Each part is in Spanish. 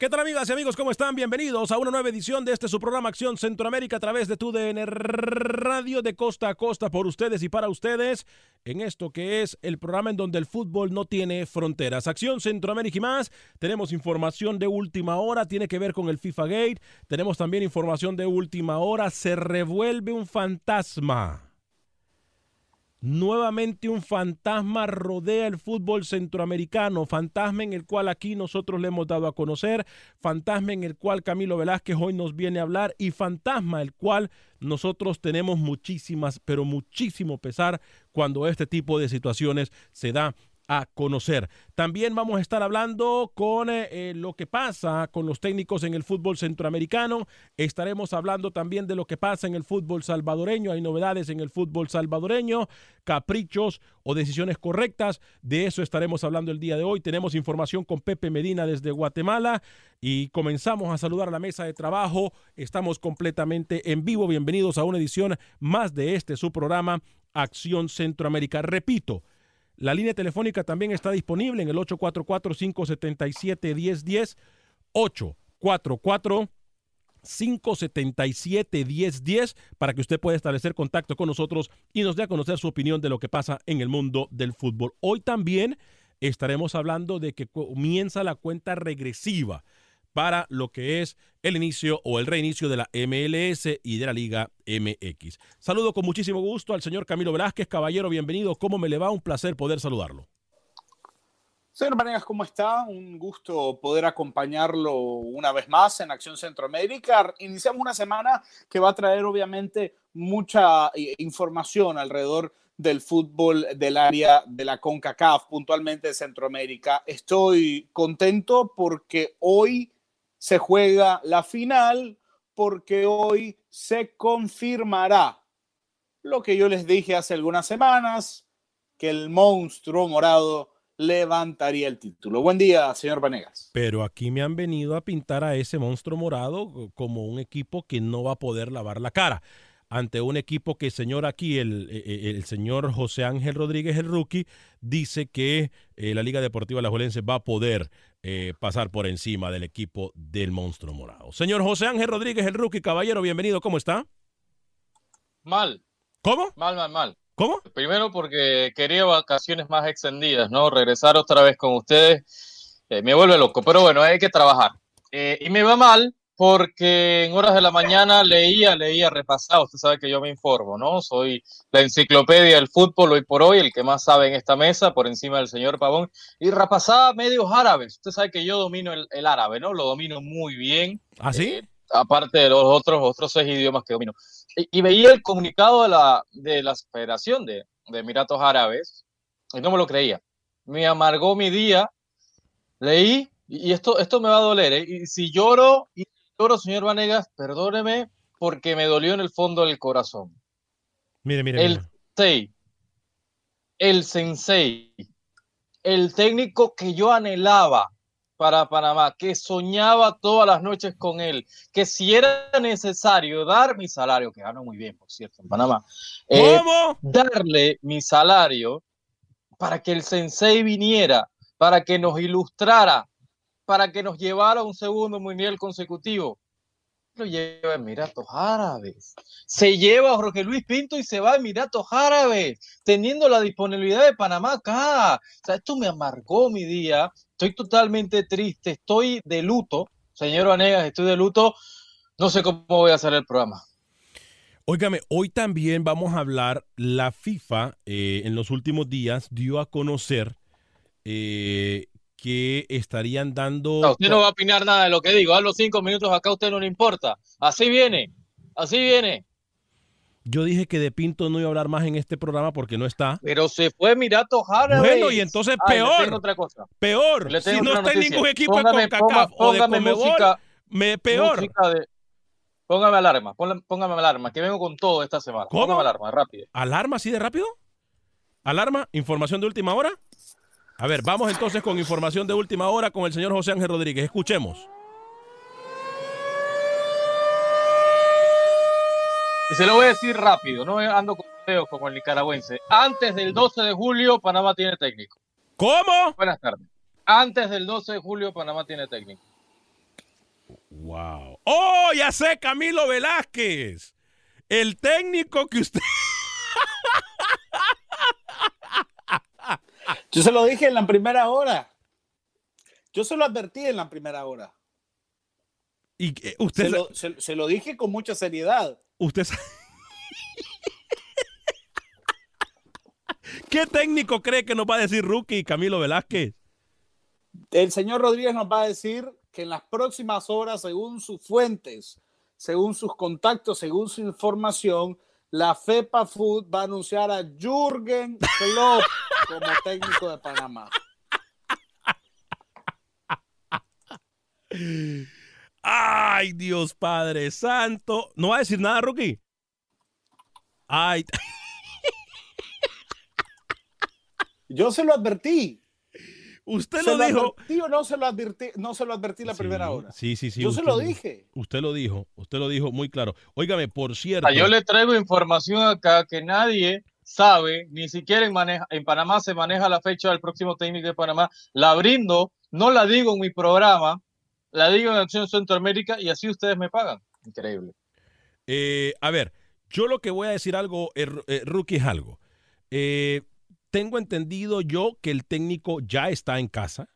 ¿Qué tal amigas y amigos? ¿Cómo están? Bienvenidos a una nueva edición de este su programa Acción Centroamérica a través de tu DN Radio de costa a costa por ustedes y para ustedes en esto que es el programa en donde el fútbol no tiene fronteras. Acción Centroamérica y más. Tenemos información de última hora, tiene que ver con el FIFA Gate. Tenemos también información de última hora. Se revuelve un fantasma. Nuevamente un fantasma rodea el fútbol centroamericano, fantasma en el cual aquí nosotros le hemos dado a conocer, fantasma en el cual Camilo Velázquez hoy nos viene a hablar y fantasma el cual nosotros tenemos muchísimas, pero muchísimo pesar cuando este tipo de situaciones se da a conocer. También vamos a estar hablando con eh, eh, lo que pasa con los técnicos en el fútbol centroamericano. Estaremos hablando también de lo que pasa en el fútbol salvadoreño. Hay novedades en el fútbol salvadoreño, caprichos o decisiones correctas. De eso estaremos hablando el día de hoy. Tenemos información con Pepe Medina desde Guatemala y comenzamos a saludar a la mesa de trabajo. Estamos completamente en vivo. Bienvenidos a una edición más de este su programa Acción Centroamérica. Repito, la línea telefónica también está disponible en el 844-577-1010. 844-577-1010 para que usted pueda establecer contacto con nosotros y nos dé a conocer su opinión de lo que pasa en el mundo del fútbol. Hoy también estaremos hablando de que comienza la cuenta regresiva para lo que es el inicio o el reinicio de la MLS y de la Liga MX. Saludo con muchísimo gusto al señor Camilo Velázquez. Caballero, bienvenido. ¿Cómo me le va? Un placer poder saludarlo. Señor Vanegas, ¿cómo está? Un gusto poder acompañarlo una vez más en Acción Centroamérica. Iniciamos una semana que va a traer obviamente mucha eh, información alrededor del fútbol del área de la CONCACAF, puntualmente de Centroamérica. Estoy contento porque hoy se juega la final porque hoy se confirmará lo que yo les dije hace algunas semanas, que el monstruo morado levantaría el título. Buen día, señor Vanegas. Pero aquí me han venido a pintar a ese monstruo morado como un equipo que no va a poder lavar la cara ante un equipo que, señor, aquí el, el, señor José Ángel Rodríguez, el rookie, dice que eh, la Liga Deportiva La Juelense va a poder eh, pasar por encima del equipo del monstruo morado. Señor José Ángel Rodríguez, el rookie, caballero, bienvenido, ¿cómo está? Mal. ¿Cómo? Mal, mal, mal. ¿Cómo? Primero porque quería vacaciones más extendidas, ¿no? Regresar otra vez con ustedes eh, me vuelve loco, pero bueno, hay que trabajar. y me va mal porque en horas de la mañana leía, leía, repasaba. Usted sabe que yo me informo, ¿no? Soy la enciclopedia del fútbol hoy por hoy, el que más sabe en esta mesa, por encima del señor Pavón. Y repasaba medios árabes. Usted sabe que yo domino el, el árabe, ¿no? Lo domino muy bien. ¿Ah, sí? Eh, aparte de los otros, otros seis idiomas que domino. Y, y veía el comunicado de la, de la Federación de, de Emiratos Árabes y no me lo creía. Me amargó mi día. Leí, y esto, esto me va a doler, ¿eh? Y si lloro, y lloro, señor Vanegas, perdóneme, porque me dolió en el fondo del corazón. Mire, mire. El mire. sensei, el sensei, el técnico que yo anhelaba para Panamá, que soñaba todas las noches con él, que si era necesario dar mi salario, que gano muy bien, por cierto, en Panamá, eh, ¿Cómo? darle mi salario para que el sensei viniera, para que nos ilustrara, para que nos llevara un segundo mundial consecutivo. Lo lleva a Emiratos Árabes. Se lleva a Jorge Luis Pinto y se va a Emiratos Árabes, teniendo la disponibilidad de Panamá acá. O sea, esto me amargó mi día. Estoy totalmente triste, estoy de luto. Señor Vanegas, estoy de luto. No sé cómo voy a hacer el programa. Óigame, hoy también vamos a hablar, la FIFA eh, en los últimos días dio a conocer eh, que estarían dando... No, usted no va a opinar nada de lo que digo. Hablo cinco minutos acá, a usted no le importa. Así viene, así viene. Yo dije que de Pinto no iba a hablar más en este programa porque no está. Pero se fue Emiratos Árabes. Bueno, y entonces Ay, le peor. otra cosa. Peor, Le si no está en ningún equipo Póngame- ponga- o de póngame Comebol, música- me peor. de- Póngame alarma, ponle- póngame alarma, que vengo con todo esta semana. ¿Cómo? Póngame alarma, rápido. ¿Alarma así de rápido? ¿Alarma? ¿Información de última hora? A ver, vamos entonces con información de última hora con el señor José Ángel Rodríguez. Escuchemos. Se lo voy a decir rápido, no ando con videos como el nicaragüense. Antes del 12 de julio, Panamá tiene técnico. ¿Cómo? Buenas tardes. Antes del 12 de julio, Panamá tiene técnico. Wow. ¡Oh, ya sé, Camilo Velázquez! El técnico que usted... Yo se lo dije en la primera hora. Yo se lo advertí en la primera hora. Y eh, usted... Se lo, se- se lo dije con mucha seriedad. Usted sa- ¿Qué técnico cree que nos va a decir Rookie Camilo Velázquez? El señor Rodríguez nos va a decir que en las próximas horas, según sus fuentes, según sus contactos, según su información, la FEPA Food va a anunciar a Jürgen Klopp como técnico de Panamá. Ay, Dios Padre Santo. ¿No va a decir nada, Rookie? Ay, Yo se lo advertí. Usted ¿Se lo lo dijo. advertí o no se lo advertí? No se lo advertí la Sí, primera hora. Sí, sí, sí. Yo se lo dije. Usted lo dijo, usted lo dijo muy claro. Óigame, por cierto. Ah, Yo le traigo información acá que nadie sabe, ni siquiera en, maneja- en Panamá se maneja la fecha del próximo técnico de Panamá. La brindo, no la digo en mi programa, la digo en Acción Centroamérica y así ustedes me pagan. Increíble. Eh, a ver, yo lo que voy a decir algo, eh, eh, Rookie, es algo. Eh, tengo entendido yo que el técnico ya está en casa.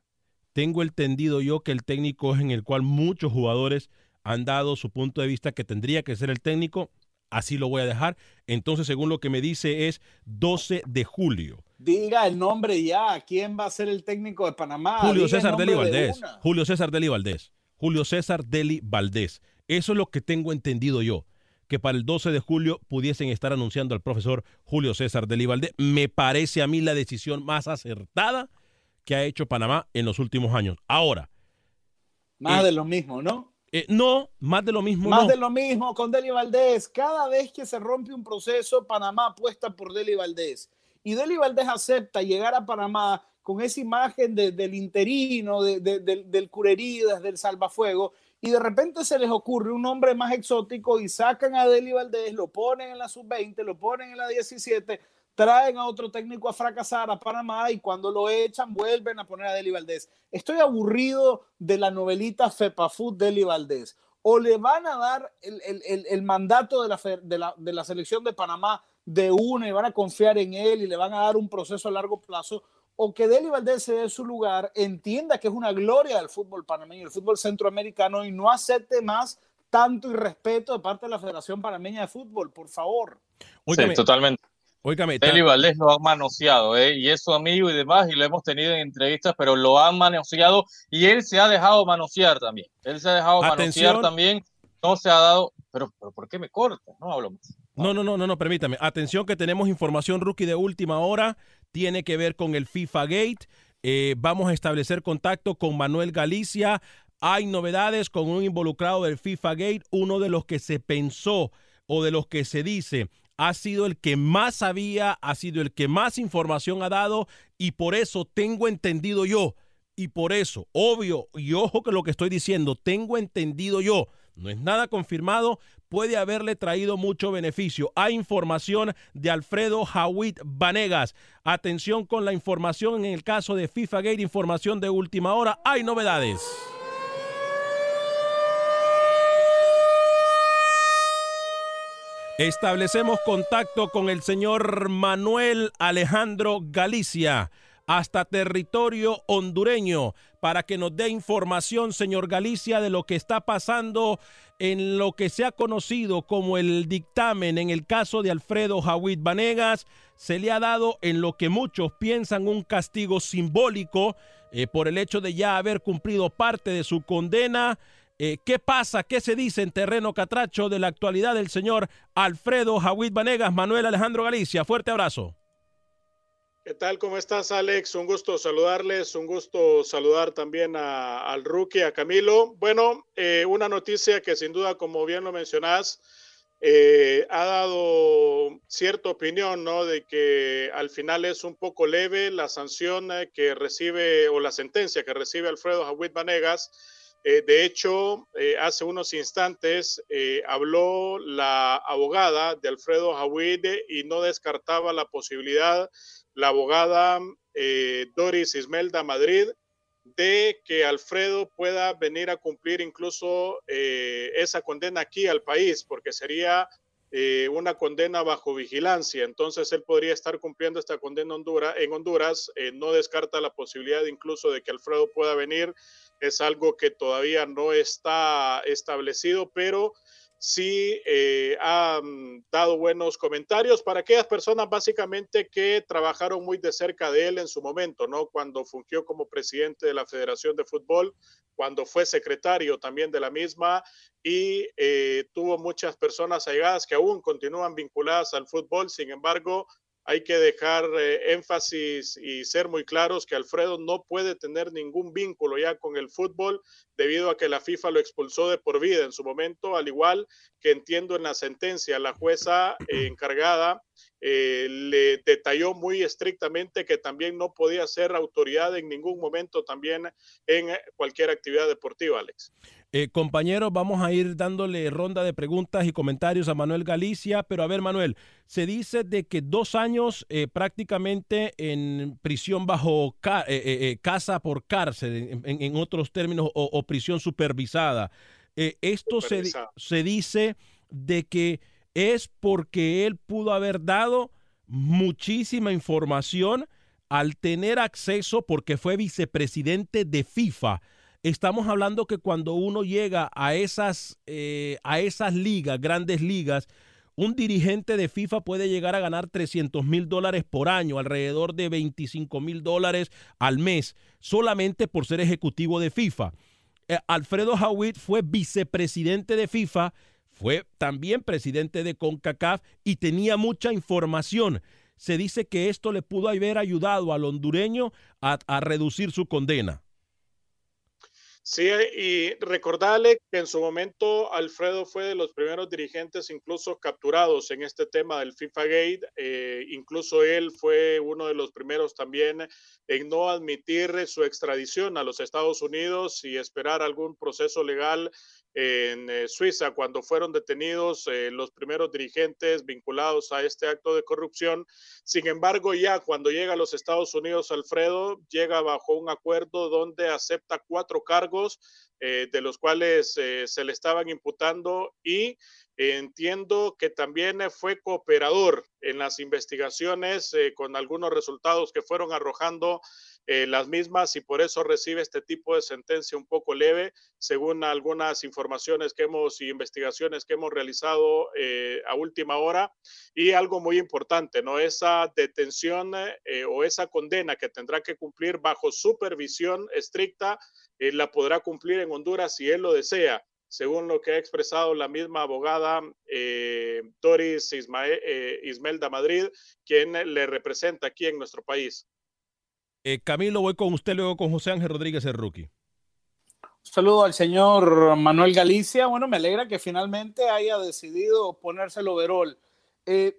Tengo entendido yo que el técnico es en el cual muchos jugadores han dado su punto de vista que tendría que ser el técnico. Así lo voy a dejar. Entonces, según lo que me dice, es 12 de julio. Diga el nombre ya. ¿Quién va a ser el técnico de Panamá? Julio Diga César Deli de Valdés. Julio César Deli Valdés. Julio César Deli Valdés. Eso es lo que tengo entendido yo. Que para el 12 de julio pudiesen estar anunciando al profesor Julio César Deli Valdés. Me parece a mí la decisión más acertada que ha hecho Panamá en los últimos años. Ahora, Más Eh, de lo mismo, ¿no? eh, no, más de lo mismo. Más no. de lo mismo con Deli Valdés. Cada vez que se rompe un proceso, Panamá apuesta por Deli Valdés. Y Deli Valdés acepta llegar a Panamá con esa imagen de- del interino, de- de- del, del cureridas, del salvafuego, y de repente se les ocurre un nombre más exótico y sacan a Deli Valdés, lo ponen en la sub-20, lo ponen en la 17, traen a otro técnico a fracasar a Panamá y cuando lo echan vuelven a poner a Deli Valdés. Estoy aburrido de la novelita Fepafood Deli Valdés. O le van a dar el, el- el- el mandato de la, de, la, de la selección de Panamá de una y van a confiar en él y le van a dar un proceso a largo plazo, o que Deli Valdés se dé su lugar, entienda que es una gloria del fútbol panameño, el fútbol centroamericano y no acepte más tanto irrespeto de parte de la Federación Panameña de Fútbol, por favor. sí, totalmente. Óigame, Deli Valdés lo ha manoseado, ¿eh? y es su amigo y demás, y lo hemos tenido en entrevistas, pero lo han manoseado y él se ha dejado manosear también. Él se ha dejado manosear también, no se ha dado. Pero, pero ¿por qué me cortas? No hablo más. No, no, no, no, no, permítame. Atención que tenemos información rookie de última hora. Tiene que ver con el FIFA Gate. Eh, vamos a establecer contacto con Manuel Galicia. Hay novedades con un involucrado del FIFA Gate, uno de los que se pensó o de los que se dice ha sido el que más sabía, ha sido el que más información ha dado y por eso tengo entendido yo, y por eso, obvio, y ojo que lo que estoy diciendo, tengo entendido yo, no es nada confirmado, puede haberle traído mucho beneficio. Hay información de Alfredo Jawit Vanegas. Atención con la información en el caso de FIFA Gate, información de última hora. Hay novedades. Establecemos contacto con el señor Manuel Alejandro Galicia hasta territorio hondureño para que nos dé información, señor Galicia, de lo que está pasando en lo que se ha conocido como el dictamen en el caso de Alfredo Jawid Vanegas. Se le ha dado en lo que muchos piensan un castigo simbólico eh, por el hecho de ya haber cumplido parte de su condena. Eh, ¿Qué pasa? ¿Qué se dice en terreno catracho de la actualidad del señor Alfredo Jawid Vanegas? Manuel Alejandro Galicia, fuerte abrazo. ¿Qué tal? ¿Cómo estás, Alex? Un gusto saludarles, un gusto saludar también al rookie, a Camilo. Bueno, eh, una noticia que sin duda, como bien lo mencionás, eh, ha dado cierta opinión, ¿no? De que al final es un poco leve la sanción eh, que recibe o la sentencia que recibe Alfredo Jawit Vanegas. de hecho, hace unos instantes habló la abogada de Alfredo Jawid y no descartaba la posibilidad la abogada eh, Doris Ismelda Madrid de que Alfredo pueda venir a cumplir incluso eh, esa condena aquí al país, porque sería eh, una condena bajo vigilancia. Entonces él podría estar cumpliendo esta condena Honduras, en Honduras. no descarta la posibilidad incluso de que Alfredo pueda venir. Es algo que todavía no está establecido, pero sí eh, ha dado buenos comentarios para aquellas personas básicamente que trabajaron muy de cerca de él en su momento, ¿no? Cuando fungió como presidente de la Federación de Fútbol, cuando fue secretario también de la misma y eh, tuvo muchas personas allegadas que aún continúan vinculadas al fútbol, sin embargo, hay que dejar eh, énfasis y ser muy claros que Alfredo no puede tener ningún vínculo ya con el fútbol debido a que la FIFA lo expulsó de por vida en su momento, al igual que entiendo en la sentencia, la jueza encargada eh, le detalló muy estrictamente que también no podía ser autoridad en ningún momento también en cualquier actividad deportiva, Alex. Eh, compañeros, vamos a ir dándole ronda de preguntas y comentarios a Manuel Galicia, pero a ver, Manuel, se dice de que dos años eh, prácticamente en prisión bajo eh, casa por cárcel, en, otros términos, o, prisión supervisada. esto se, se dice de que es porque él pudo haber dado muchísima información al tener acceso, porque fue vicepresidente de FIFA estamos hablando que cuando uno llega a esas, eh, a esas ligas, grandes ligas, un dirigente de FIFA puede llegar a ganar 300 mil dólares por año, alrededor de 25 mil dólares al mes, solamente por ser ejecutivo de FIFA. Eh, Alfredo Howitt fue vicepresidente de FIFA, fue también presidente de CONCACAF y tenía mucha información. Se dice que esto le pudo haber ayudado al hondureño a reducir su condena. Sí, y recordarle que en su momento Alfredo fue de los primeros dirigentes incluso capturados en este tema del FIFA Gate. Eh, incluso él fue uno de los primeros también en no admitir su extradición a los Estados Unidos y esperar algún proceso legal en eh, Suiza cuando fueron detenidos eh, los primeros dirigentes vinculados a este acto de corrupción. Sin embargo, ya cuando llega a los Estados Unidos, Alfredo llega bajo un acuerdo donde acepta cuatro cargos eh, de los cuales se le estaban imputando y Entiendo que también fue cooperador en las investigaciones con algunos resultados que fueron arrojando eh, las mismas y por eso recibe este tipo de sentencia un poco leve, según algunas informaciones que hemos y investigaciones que hemos realizado eh, a última hora. Y algo muy importante, ¿no? Esa detención o esa condena que tendrá que cumplir bajo supervisión estricta, la podrá cumplir en Honduras si él lo desea según lo que ha expresado la misma abogada eh, Doris Ismael, eh, Ismelda Madrid, quien le representa aquí en nuestro país. Eh, Camilo, voy con usted, luego con José Ángel Rodríguez, el rookie. saludo al señor Manuel Galicia. Bueno, me alegra que finalmente haya decidido ponerse el overall. ¿qué,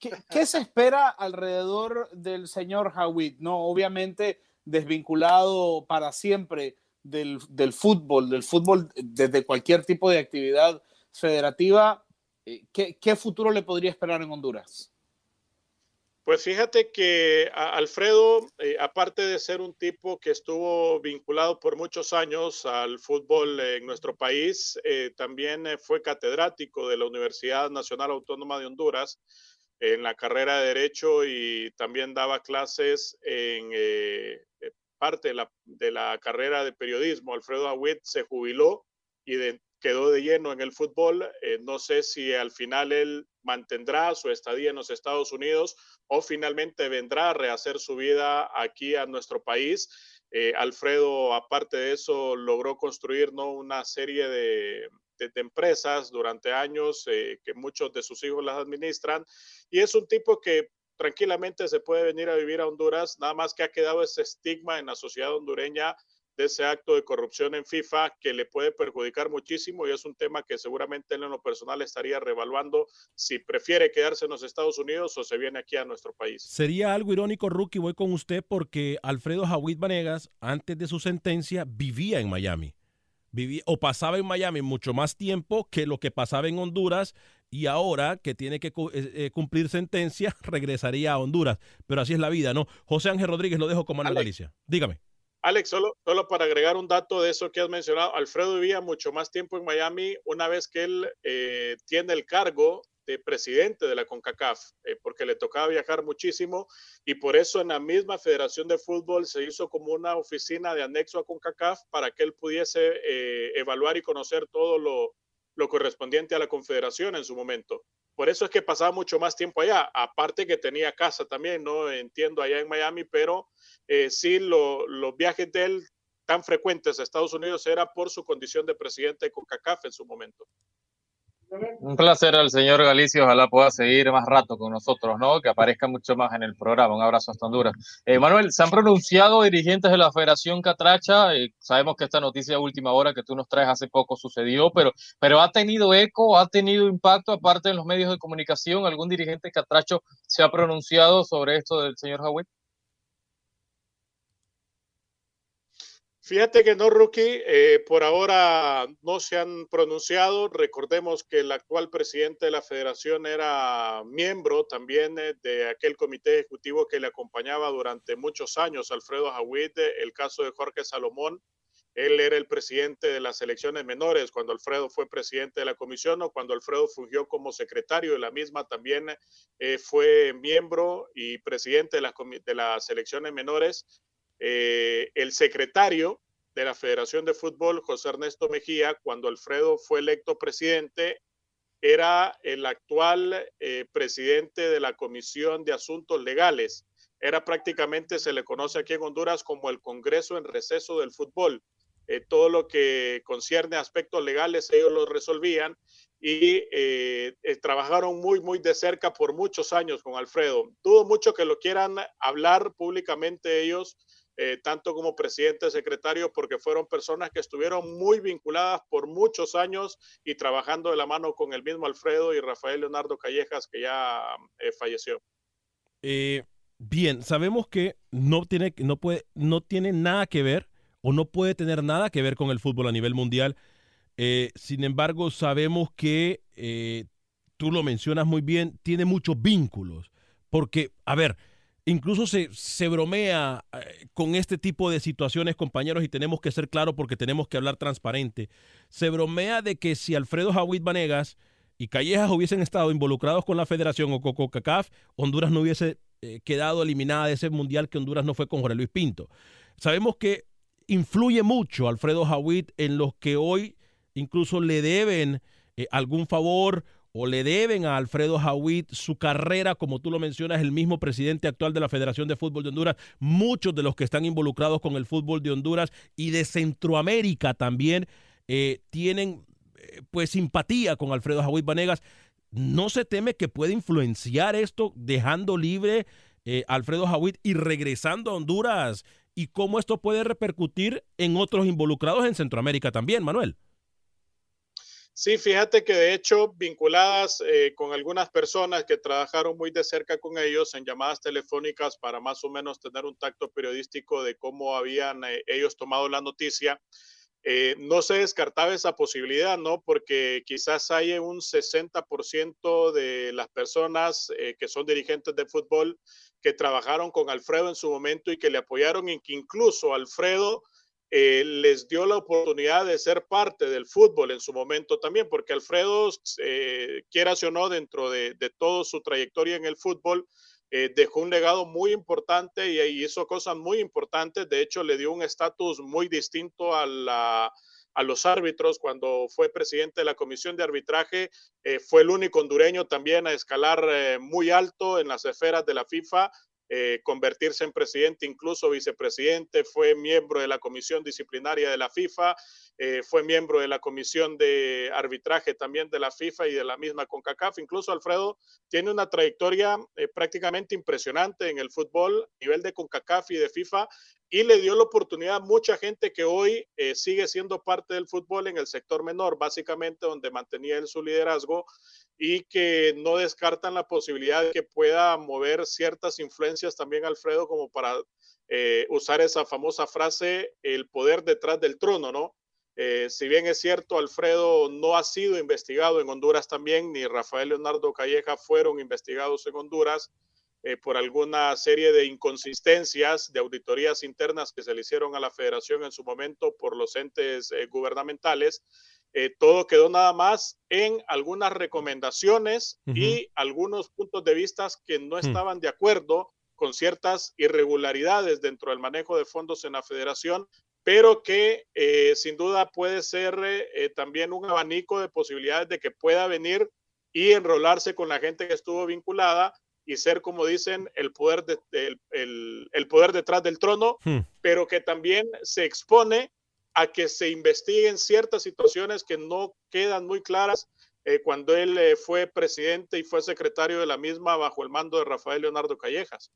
¿qué, se espera alrededor del señor Hawit? No, obviamente desvinculado para siempre del, del, fútbol, del fútbol desde cualquier tipo de actividad federativa, eh, ¿qué, ¿qué, futuro le podría esperar en Honduras? Pues fíjate que Alfredo, eh, aparte de ser un tipo que estuvo vinculado por muchos años al fútbol en nuestro país, eh, también eh, fue catedrático de la Universidad Nacional Autónoma de Honduras en la carrera de Derecho y también daba clases en parte de la, de carrera de periodismo. Alfredo Aguit se jubiló y quedó de lleno en el fútbol. Eh, no sé si al final él mantendrá su estadía en los Estados Unidos o finalmente vendrá a rehacer su vida aquí a nuestro país. Eh, Alfredo, aparte de eso, logró construir ¿no? una serie de, de, empresas durante años eh, que muchos de sus hijos las administran y es un tipo que tranquilamente se puede venir a vivir a Honduras, nada más que ha quedado ese estigma en la sociedad hondureña de ese acto de corrupción en FIFA que le puede perjudicar muchísimo y es un tema que seguramente él en lo personal estaría revaluando si prefiere quedarse en los Estados Unidos o se viene aquí a nuestro país. Sería algo irónico, Rookie, voy con usted porque Alfredo Jawid Vanegas, antes de su sentencia, vivía en Miami. Vivía, o pasaba en Miami mucho más tiempo que lo que pasaba en Honduras y ahora que tiene que eh, cumplir sentencia, regresaría a Honduras. Pero así es la vida, ¿no? José Ángel Rodríguez lo dejo como Manuel Galicia. Dígame. Alex, solo, solo para agregar un dato de eso que has mencionado, Alfredo vivía mucho más tiempo en Miami una vez que él eh, tiene el cargo de presidente de la CONCACAF, eh, porque le tocaba viajar muchísimo y por eso en la misma Federación de Fútbol se hizo como una oficina de anexo a CONCACAF para que él pudiese eh, evaluar y conocer todo lo, lo correspondiente a la confederación en su momento. Por eso es que pasaba mucho más tiempo allá, aparte que tenía casa también, no entiendo allá en Miami, pero eh, sí lo, los viajes de él tan frecuentes a Estados Unidos era por su condición de presidente de CONCACAF en su momento. Un placer al señor Galicia, ojalá pueda seguir más rato con nosotros, ¿no? Que aparezca mucho más en el programa. Un abrazo hasta Honduras. Eh, Manuel, se han pronunciado dirigentes de la Federación Catracha. Eh, sabemos que esta noticia de última hora que tú nos traes hace poco sucedió, pero, pero ha tenido eco, ha tenido impacto, aparte en los medios de comunicación. ¿Algún dirigente catracho se ha pronunciado sobre esto del señor Hawit? Fíjate que no, Rookie, eh, por ahora no se han pronunciado. Recordemos que el actual presidente de la federación era miembro también eh, de aquel comité ejecutivo que le acompañaba durante muchos años, Alfredo Jawid, el caso de Jorge Salomón. Él era el presidente de las elecciones menores cuando Alfredo fue presidente de la comisión o cuando Alfredo fungió como secretario de la misma, también eh, fue miembro y presidente de las, de las elecciones menores eh, el secretario de la Federación de Fútbol, José Ernesto Mejía, cuando Alfredo fue electo presidente, era el actual eh, presidente de la Comisión de Asuntos Legales. Era prácticamente, se le conoce aquí en Honduras como el Congreso en receso del fútbol. Eh, todo lo que concierne a aspectos legales, ellos lo resolvían y trabajaron muy, muy de cerca por muchos años con Alfredo. Dudo mucho que lo quieran hablar públicamente ellos, eh, tanto como presidente, secretario, porque fueron personas que estuvieron muy vinculadas por muchos años y trabajando de la mano con el mismo Alfredo y Rafael Leonardo Callejas, que ya eh, falleció. Eh, bien, sabemos que no tiene, no, puede, no tiene nada que ver o no puede tener nada que ver con el fútbol a nivel mundial. Sin embargo, sabemos que, tú lo mencionas muy bien, tiene muchos vínculos. Porque, a ver, incluso se, se bromea eh, con este tipo de situaciones, compañeros, y tenemos que ser claros porque tenemos que hablar transparente. Se bromea de que si Alfredo Jawid Vanegas y Callejas hubiesen estado involucrados con la federación o con CONCACAF, Honduras no hubiese eh, quedado eliminada de ese mundial que Honduras no fue con Jorge Luis Pinto. Sabemos que influye mucho Alfredo Jawit en los que hoy incluso le deben eh, algún favor o le deben a Alfredo Jawit su carrera, como tú lo mencionas, el mismo presidente actual de la Federación de Fútbol de Honduras, muchos de los que están involucrados con el fútbol de Honduras y de Centroamérica también eh, tienen eh, pues simpatía con Alfredo Jawit Vanegas. ¿No se teme que puede influenciar esto dejando libre eh, Alfredo Jawit y regresando a Honduras? ¿Y cómo esto puede repercutir en otros involucrados en Centroamérica también, Manuel? Sí, fíjate que de hecho vinculadas eh, con algunas personas que trabajaron muy de cerca con ellos en llamadas telefónicas para más o menos tener un tacto periodístico de cómo habían eh, ellos tomado la noticia, eh, no se descartaba esa posibilidad, ¿no? Porque quizás haya un 60% de las personas que son dirigentes de fútbol que trabajaron con Alfredo en su momento y que le apoyaron y que incluso Alfredo eh, les dio la oportunidad de ser parte del fútbol en su momento también, porque Alfredo, eh, quieras o no, dentro de, de toda su trayectoria en el fútbol, eh, dejó un legado muy importante y, hizo cosas muy importantes. De hecho, le dio un estatus muy distinto a, los árbitros cuando fue presidente de la comisión de arbitraje. Eh, fue el único hondureño también a escalar muy alto en las esferas de la FIFA eh, convertirse en presidente, incluso vicepresidente, fue miembro de la comisión disciplinaria de la FIFA, eh, fue miembro de la comisión de arbitraje también de la FIFA y de la misma CONCACAF. Incluso Alfredo tiene una trayectoria eh, prácticamente impresionante en el fútbol, a nivel de CONCACAF y de FIFA, y le dio la oportunidad a mucha gente que hoy sigue siendo parte del fútbol en el sector menor, básicamente donde mantenía él su liderazgo y que no descartan la posibilidad de que pueda mover ciertas influencias también Alfredo como para eh, usar esa famosa frase, el poder detrás del trono, ¿no? Eh, si bien es cierto, Alfredo no ha sido investigado en Honduras también, ni Rafael Leonardo Calleja fueron investigados en Honduras eh, por alguna serie de inconsistencias de auditorías internas que se le hicieron a la federación en su momento por los entes gubernamentales. Eh, todo quedó nada más en algunas recomendaciones y algunos puntos de vista que no hmm. estaban de acuerdo con ciertas irregularidades dentro del manejo de fondos en la federación, pero que eh, sin duda puede ser eh, también un abanico de posibilidades de que pueda venir y enrolarse con la gente que estuvo vinculada y ser, como dicen, el poder, de, el, poder detrás del trono, hmm. pero que también se expone a que se investiguen ciertas situaciones que no quedan muy claras eh, cuando él eh, fue presidente y fue secretario de la misma bajo el mando de Rafael Leonardo Callejas.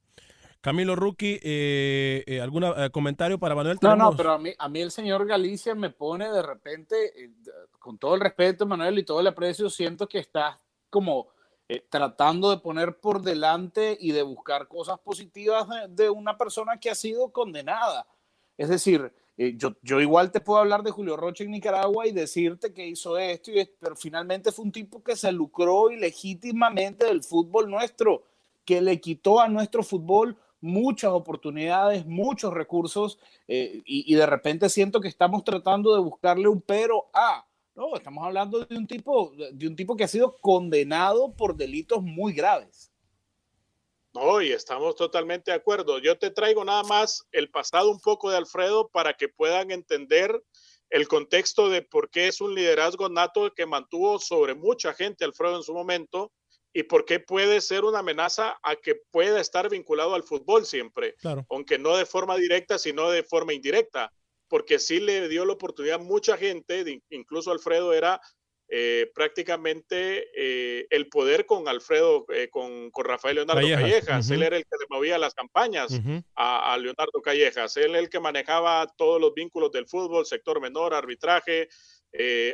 Camilo Ruki, eh, ¿algún comentario para Manuel? No, no, pero a mí, a mí el señor Galicia me pone de repente, con todo el respeto, Manuel, y todo el aprecio, siento que está como tratando de poner por delante y de buscar cosas positivas de una persona que ha sido condenada. Es decir, eh, yo, yo, igual te puedo hablar de Julio Rocha en Nicaragua y decirte que hizo esto, y, pero finalmente fue un tipo que se lucró ilegítimamente del fútbol nuestro, que le quitó a nuestro fútbol muchas oportunidades, muchos recursos, eh, y, y, de repente siento que estamos tratando de buscarle un pero a. No, estamos hablando de un tipo, de un tipo que ha sido condenado por delitos muy graves. No, y estamos totalmente de acuerdo. Yo te traigo nada más el pasado un poco de Alfredo para que puedan entender el contexto de por qué es un liderazgo nato que mantuvo sobre mucha gente Alfredo en su momento y por qué puede ser una amenaza a que pueda estar vinculado al fútbol siempre, aunque no de forma directa, sino de forma indirecta, porque sí le dio la oportunidad a mucha gente, incluso Alfredo era eh, prácticamente eh, el poder con Alfredo, eh, con, con, Rafael Leonardo Callejas. Él era el que le movía las campañas a, Leonardo Callejas. Él era el que manejaba todos los vínculos del fútbol, sector menor, arbitraje,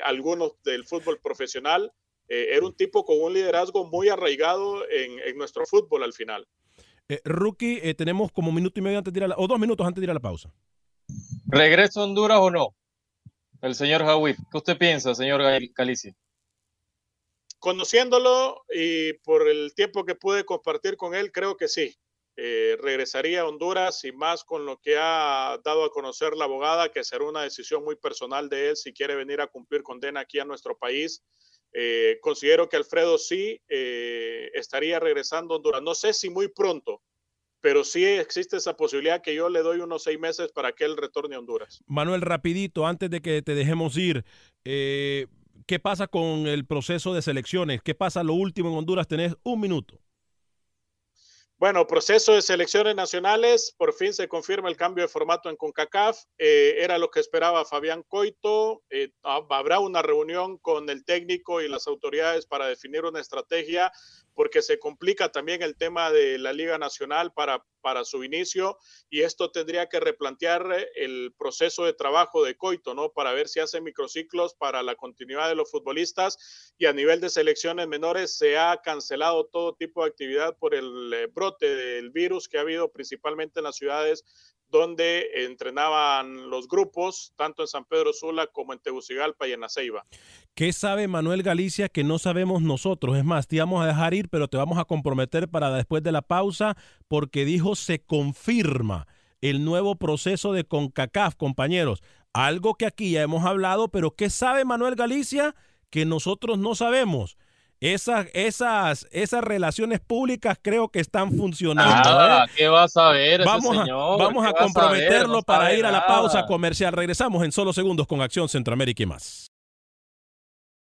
algunos del fútbol profesional. era un tipo con un liderazgo muy arraigado en, en nuestro fútbol al final. Rookie, tenemos como un minuto y medio antes de ir a la, o dos minutos antes de ir a la pausa. ¿Regreso a Honduras o no? El señor Hawit. ¿Qué usted piensa, señor Calici? Conociéndolo y por el tiempo que pude compartir con él, creo que sí. Eh, regresaría a Honduras y más con lo que ha dado a conocer la abogada, que será una decisión muy personal de él si quiere venir a cumplir condena aquí a nuestro país. Eh, considero que Alfredo sí eh, estaría regresando a Honduras. No sé si muy pronto, pero sí existe esa posibilidad que yo le doy unos seis meses para que él retorne a Honduras. Manuel, rapidito, antes de que te dejemos ir, eh, ¿qué pasa con el proceso de selecciones? ¿Qué pasa lo último en Honduras? Tenés un minuto. Bueno, proceso de selecciones nacionales, por fin se confirma el cambio de formato en CONCACAF, eh, era lo que esperaba Fabián Coito, eh, habrá una reunión con el técnico y las autoridades para definir una estrategia porque se complica también el tema de la Liga Nacional para, para su inicio y esto tendría que replantear eh, el proceso de trabajo de Coito, ¿no? Para ver si hace microciclos para la continuidad de los futbolistas y a nivel de selecciones menores se ha cancelado todo tipo de actividad por el eh, brote del virus que ha habido principalmente en las ciudades donde entrenaban los grupos, tanto en San Pedro Sula como en Tegucigalpa y en Aceiba. ¿Qué sabe Manuel Galicia que no sabemos nosotros? Es más, te íbamos a dejar ir, pero te vamos a comprometer para después de la pausa, porque dijo se confirma el nuevo proceso de CONCACAF, compañeros. Algo que aquí ya hemos hablado, pero ¿qué sabe Manuel Galicia que nosotros no sabemos? Esas, esas, esas relaciones públicas creo que están funcionando. Ah, ¿eh? ¿Qué vas a ver? Vamos a, vamos a comprometerlo para ir a la pausa comercial. Regresamos en solo segundos con Acción Centroamérica y más.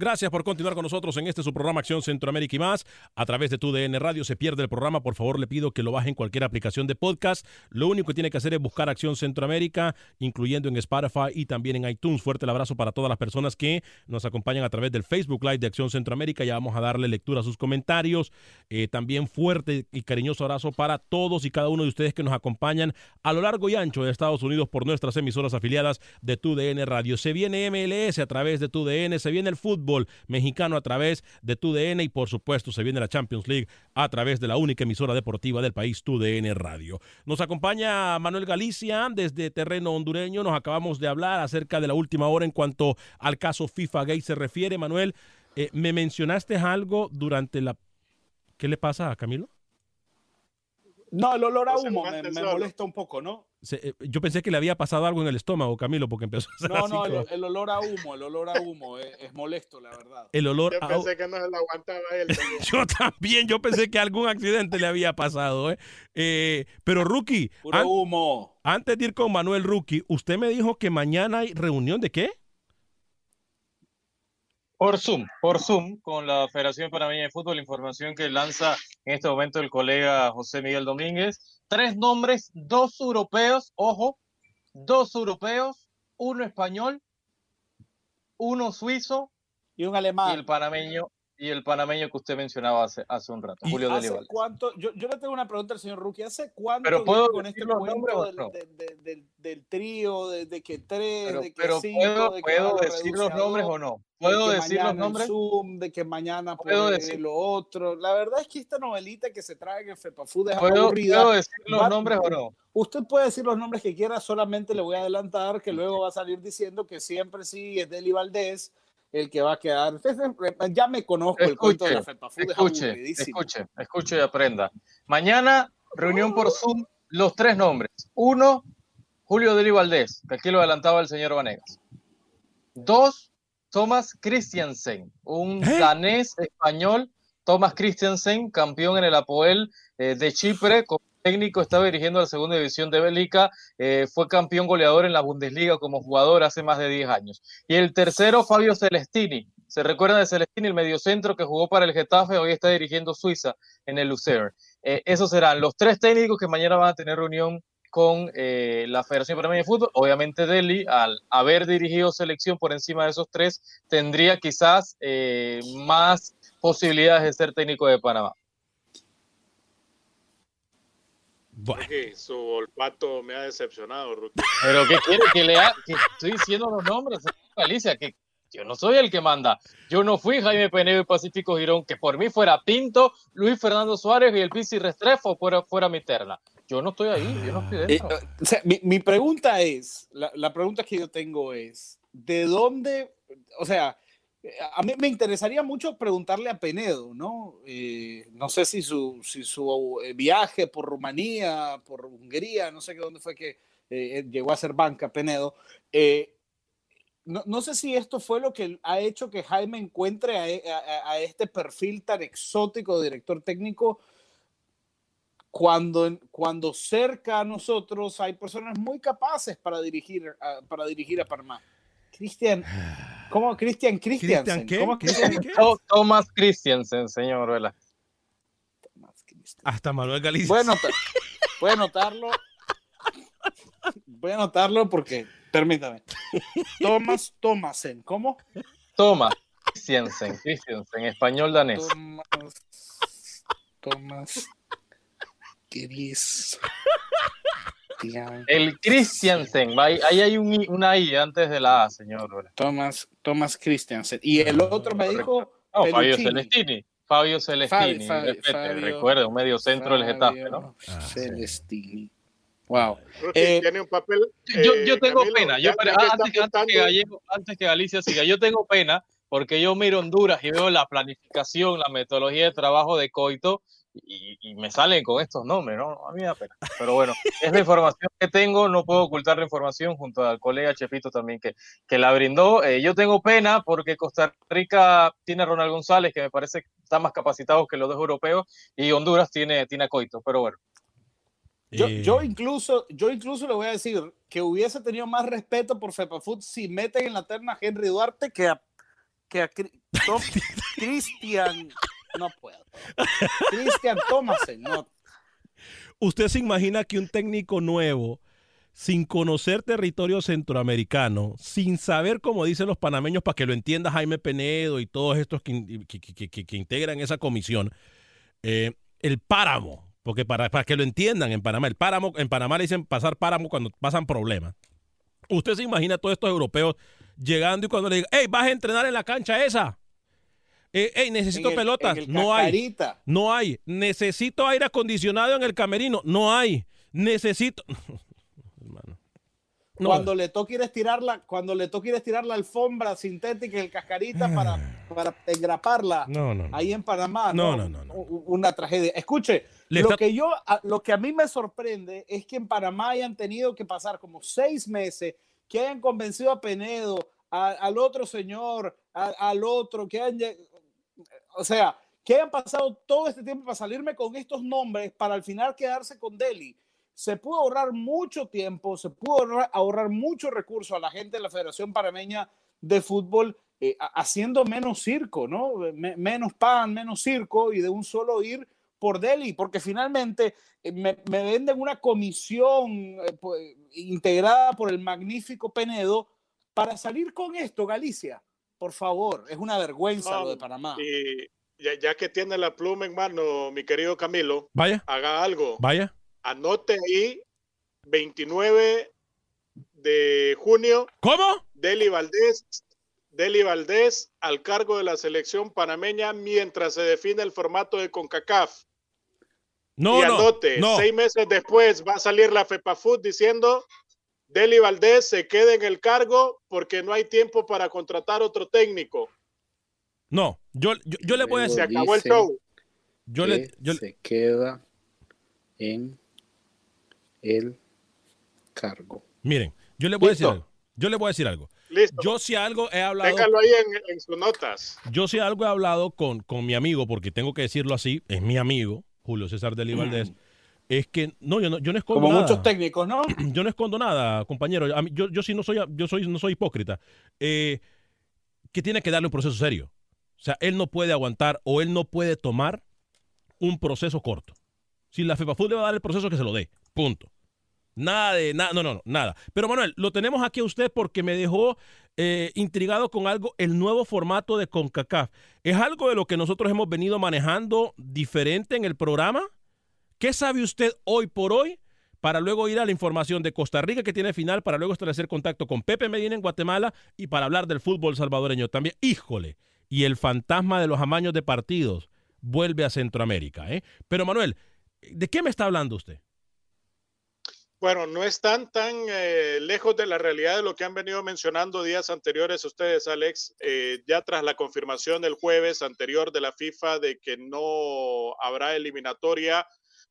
Gracias por continuar con nosotros en este su programa Acción Centroamérica y más. A través de tu DN Radio se pierde el programa. Por favor, le pido que lo baje en cualquier aplicación de podcast. Lo único que tiene que hacer es buscar Acción Centroamérica, incluyendo en Spotify y también en iTunes. Fuerte el abrazo para todas las personas que nos acompañan a través del Facebook Live de Acción Centroamérica. Ya vamos a darle lectura a sus comentarios. Eh, también fuerte y cariñoso abrazo para todos y cada uno de ustedes que nos acompañan a lo largo y ancho de Estados Unidos por nuestras emisoras afiliadas de tu DN Radio. Se viene MLS a través de tu DN, se viene el fútbol mexicano a través de TUDN y por supuesto se viene la Champions League a través de la única emisora deportiva del país, TUDN Radio. Nos acompaña Manuel Galicia desde terreno hondureño. Nos acabamos de hablar acerca de la última hora en cuanto al caso FIFA Gay se refiere. Manuel, eh, me mencionaste algo durante la... ¿Qué le pasa a Camilo? No, el olor a humo me, molesta un poco, ¿no? Se- eh, yo pensé que le había pasado algo en el estómago, Camilo, porque empezó a hacer No, así no, el, como- el olor a humo, el olor a humo es, es molesto, la verdad. el olor Yo a... pensé que no se lo aguantaba él. también. Yo también, yo pensé que algún accidente le había pasado. ¿eh? Eh, pero Rookie, Puro an- humo. antes de ir con Manuel Rookie, usted me dijo que mañana hay reunión de qué? Por Zoom, por Zoom, con la Federación Panameña de Fútbol, información que lanza en este momento el colega José Miguel Domínguez. Tres nombres, dos europeos, ojo, dos europeos, uno español, uno suizo Y un y alemán. el panameño, y el panameño que usted mencionaba hace, hace un rato, ¿Y Julio ¿Hace cuánto? Yo, yo le tengo una pregunta al señor Rookie. ¿Hace cuánto Pero ¿puedo con este cuento del, no? del- del- del- del trío, de, de que tres, Pero, de que pero cinco, ¿puedo, de que puedo decir los nombres o no? de ¿Puedo que decir los nombres? Zoom, de que mañana ¿Puedo decir? lo otro. La verdad es que esta novelita que se trae en FEPAFUD es ¿Puedo, aburrida. ¿Puedo decir los nombres o no? Usted puede decir los nombres que quiera, solamente le voy a adelantar que luego va a salir diciendo que siempre sí es Deli Valdés el que va a quedar. Ya me conozco el cuento de la Escuche, es escuche, escuche, escuche y aprenda. Mañana, reunión por Zoom, los tres nombres. Uno, Julio Deli Valdés, que aquí lo adelantaba el señor Vanegas. Dos, Thomas Christiansen, un ¿Eh? danés español. Thomas Christiansen, campeón en el Apoel eh, de Chipre, como técnico estaba dirigiendo la segunda división de Bélgica, eh, fue campeón goleador en la Bundesliga como jugador hace más de 10 años. Y el tercero, Fabio Celestini. ¿Se recuerda de Celestini, el mediocentro que jugó para el Getafe, hoy está dirigiendo Suiza en el Lucerne? Eh, esos serán los tres técnicos que mañana van a tener reunión con eh, la Federación Panameña de Fútbol. Obviamente Delhi, al haber dirigido selección por encima de esos tres, tendría quizás eh, más posibilidades de ser técnico de Panamá. Bueno, su olfato me ha decepcionado, Rookie. Pero ¿qué quiere que lea? Que estoy diciendo los nombres, señor Galicia, que yo no soy el que manda. Yo no fui Jaime Penedo y Pacífico Girón, que por mí fuera Pinto, Luis Fernando Suárez y el Pizzi Restrepo fuera, fuera mi terna. Yo no estoy ahí, yo no estoy Eh, dentro. o sea, mi, mi pregunta es, la, la pregunta que yo tengo es, ¿de dónde, o sea, eh, a mí me interesaría mucho preguntarle a Penedo, ¿no? Eh, no sé si su, si su eh, viaje por Rumanía, por Hungría, no sé qué dónde fue que eh, llegó a ser banca Penedo. eh, no, no sé si esto fue lo que ha hecho que Jaime encuentre a, e- a- a este perfil tan exótico de director técnico cuando, cuando cerca a nosotros hay personas muy capaces para dirigir a, para dirigir a Parma. Cristian, ¿cómo? Cristian ¿Cristian Christiansen. qué? ¿Cómo qué? To- Thomas Christiansen, señor Vela. Hasta Manuel Galicia. Voy a, anotar- voy a anotarlo. Voy a anotarlo porque, permítame. Thomas Thomasen, ¿cómo? Thomas Christiansen, Christiansen, español danés. Thomas. Thomas. El Christiansen, ahí, ahí hay un, I- una I antes de la A, señor. Thomas, Thomas Christiansen. Y el otro me dijo. No, Fabio. Celestini. Fabio Celestini, Fabi- respete, Fabio- recuerda, un medio centro del Getafe, ¿no? Fabio Celestini. Wow. Eh, tiene un papel. Yo, eh, yo tengo Camilo, pena, yo, pero antes, antes que Gallego- antes que Galicia siga, yo tengo pena porque yo miro Honduras y veo la planificación, la metodología de trabajo de Coito y, y me salen con estos nombres, ¿no? A mí me da pena. Pero bueno, es la información que tengo, no puedo ocultar la información junto al colega Chepito también que, que la brindó. Eh, yo tengo pena porque Costa Rica tiene a Ronald González, que me parece que está más capacitado que los dos europeos, y Honduras tiene, tiene a Coito, pero bueno. Yo, Eh, yo incluso, yo incluso le voy a decir que hubiese tenido más respeto por FEPAFUT si meten en la terna a Henry Duarte que a, que a Cristian. No puedo. Cristian Thomasen. No. ¿Usted se imagina que un técnico nuevo, sin conocer territorio centroamericano, sin saber cómo dicen los panameños, para que lo entienda Jaime Penedo y todos estos que- que- que- que integran esa comisión, eh, el páramo, porque para, para que lo entiendan en Panamá, el páramo, en Panamá le dicen pasar páramo cuando pasan problemas. Usted se imagina a todos estos europeos llegando y cuando le digan, hey, vas a entrenar en la cancha esa. Eh, hey, necesito el- pelotas. no hay. No hay. Necesito aire acondicionado en el camerino. No hay. Necesito. Hermano. No. Cuando le toque ir a estirar la, cuando le toque ir a estirar la alfombra sintética y el cascarita para, para engraparla No, no, no. ahí en Panamá. No, no, no, Una tragedia. Escuche, Le lo está- que yo, a- lo que a mí me sorprende es que en Panamá hayan tenido que pasar como seis meses, que hayan convencido a Penedo, a- al otro señor, a- al otro, que hayan, o sea, que hayan pasado todo este tiempo para salirme con estos nombres para al final quedarse con Delhi. Se pudo ahorrar mucho tiempo, se pudo ahorrar, mucho recurso a la gente de la Federación Panameña de Fútbol eh, ha- haciendo menos circo, ¿no? Me- menos pan, menos circo y de un solo ir por Delhi, porque finalmente eh, me, venden una comisión eh, po- integrada por el magnífico Penedo para salir con esto, Galicia. Por favor, es una vergüenza No, lo de Panamá. Y ya, ya que tiene la pluma en mano, mi querido Camilo, Vaya, haga algo. vaya. Anote ahí 29 de junio, ¿Cómo? Deli Valdés, Deli Valdés al cargo de la selección panameña mientras se define el formato de CONCACAF. No, y no. anote, no. seis meses después va a salir la FEPAFUT diciendo Deli Valdés se queda en el cargo porque no hay tiempo para contratar otro técnico. No, yo, yo, yo le voy a Se decir. acabó el show. Yo le, yo, se queda en el cargo. miren, yo le voy a decir algo. Yo le voy a decir algo. Listo. Yo si algo he hablado. Téngalo ahí en, en sus notas. Yo si algo he hablado con, con mi amigo, porque tengo que decirlo así, es mi amigo, Julio César Deli Valdés, es que no, yo no, yo no escondo Como nada. muchos técnicos, ¿no? yo no escondo nada, compañero. A mí- yo, yo sí no soy, yo soy, no soy hipócrita. Eh, que tiene que darle un proceso serio. O sea, él no puede aguantar o él no puede tomar un proceso corto. Si la FEPAFUT le va a dar el proceso, que se lo dé. Punto. Nada de nada, no, no, no, nada. Pero Manuel, lo tenemos aquí a usted porque me dejó eh, intrigado con algo, el nuevo formato de CONCACAF. ¿Es algo de lo que nosotros hemos venido manejando diferente en el programa? ¿Qué sabe usted hoy por hoy para luego ir a la información de Costa Rica que tiene final, para luego establecer contacto con Pepe Medina en Guatemala y para hablar del fútbol salvadoreño también? Híjole, y el fantasma de los amaños de partidos vuelve a Centroamérica. ¿eh? Pero Manuel, ¿de qué me está hablando usted? Bueno, no están tan eh, lejos de la realidad de lo que han venido mencionando días anteriores ustedes, Alex, eh, ya tras la confirmación el jueves anterior de la FIFA de que no habrá eliminatoria,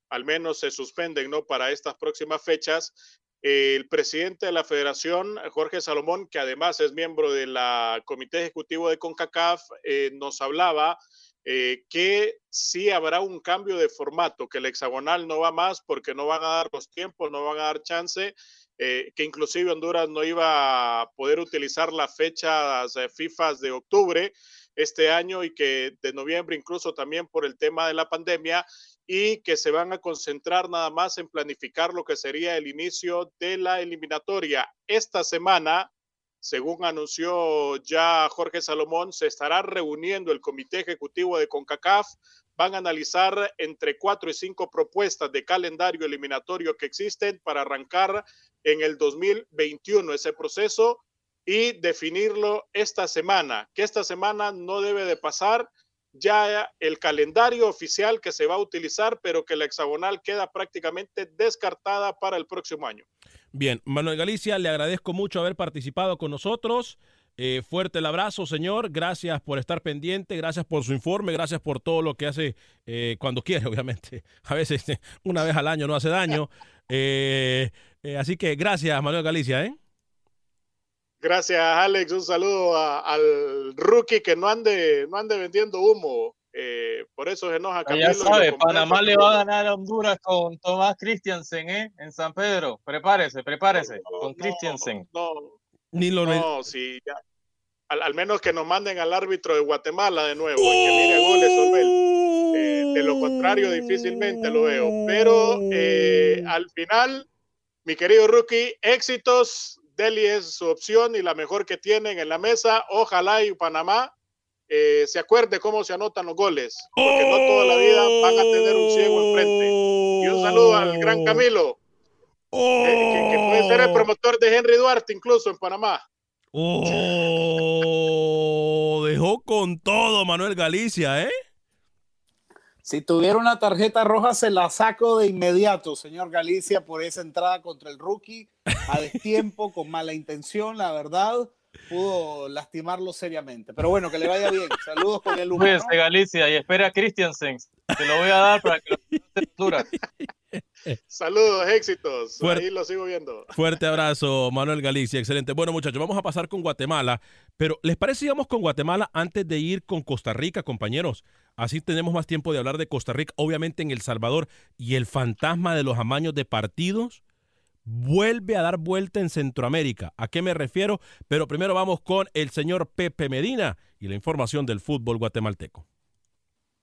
al menos se suspenden ¿no? para estas próximas fechas. el presidente de la federación, Jorge Salomón, que además es miembro del comité ejecutivo de CONCACAF, eh, nos hablaba eh, que sí habrá un cambio de formato, que el hexagonal no va más porque no van a dar los tiempos, no van a dar chance, eh, que inclusive Honduras no iba a poder utilizar las fechas FIFA de octubre este año y que de noviembre incluso también por el tema de la pandemia y que se van a concentrar nada más en planificar lo que sería el inicio de la eliminatoria. Esta semana según anunció ya Jorge Salomón, se estará reuniendo el Comité Ejecutivo de CONCACAF. Van a analizar entre cuatro y cinco propuestas de calendario eliminatorio que existen para arrancar en el 2021 ese proceso y definirlo esta semana, que esta semana no debe de pasar ya el calendario oficial que se va a utilizar, pero que la hexagonal queda prácticamente descartada para el próximo año. Bien, Manuel Galicia, le agradezco mucho haber participado con nosotros. Eh, fuerte el abrazo, señor. Gracias por estar pendiente, gracias por su informe, gracias por todo lo que hace eh, cuando quiere, obviamente. A veces una vez al año no hace daño. Eh, así que gracias, Manuel Galicia. ¿eh? Gracias, Alex. Un saludo al rookie que no ande, no ande vendiendo humo. Eh, por eso se enoja Camilo. Ya sabe, Panamá le va a ganar a Honduras con Tomás Christiansen ¿eh? en San Pedro. Prepárese, prepárese, con Christiansen. No, Ni lo no, sí, ya. Al, menos que nos manden al árbitro de Guatemala de nuevo, y que mire goles, eh, de lo contrario, difícilmente lo veo. Pero eh, al final, mi querido rookie, éxitos. Delhi es su opción y la mejor que tienen en la mesa. Ojalá y Panamá eh, se acuerde cómo se anotan los goles, porque no toda la vida van a tener un ciego enfrente. Y un saludo al gran Camilo, que, puede ser el promotor de Henry Duarte incluso en Panamá. Oh, dejó con todo Manuel Galicia, ¿eh? Si tuviera una tarjeta roja, se la saco de inmediato, señor Galicia, por esa entrada contra el rookie a destiempo, con mala intención, la verdad pudo lastimarlo seriamente. Pero bueno, que le vaya bien. Saludos con el humano. Cuídese, Galicia, y espera a Christiansen. Te lo voy a dar para que lo Saludos, éxitos. Fuerte, Ahí lo sigo viendo. Fuerte abrazo, Manuel Galicia. Excelente. Bueno, muchachos, vamos a pasar con Guatemala. Pero, ¿les parece si vamos con Guatemala antes de ir con Costa Rica, compañeros? Así tenemos más tiempo de hablar de Costa Rica, obviamente en El Salvador, y el fantasma de los amaños de partidos vuelve a dar vuelta en Centroamérica. ¿A qué me refiero? Pero primero vamos con el señor Pepe Medina y la información del fútbol guatemalteco.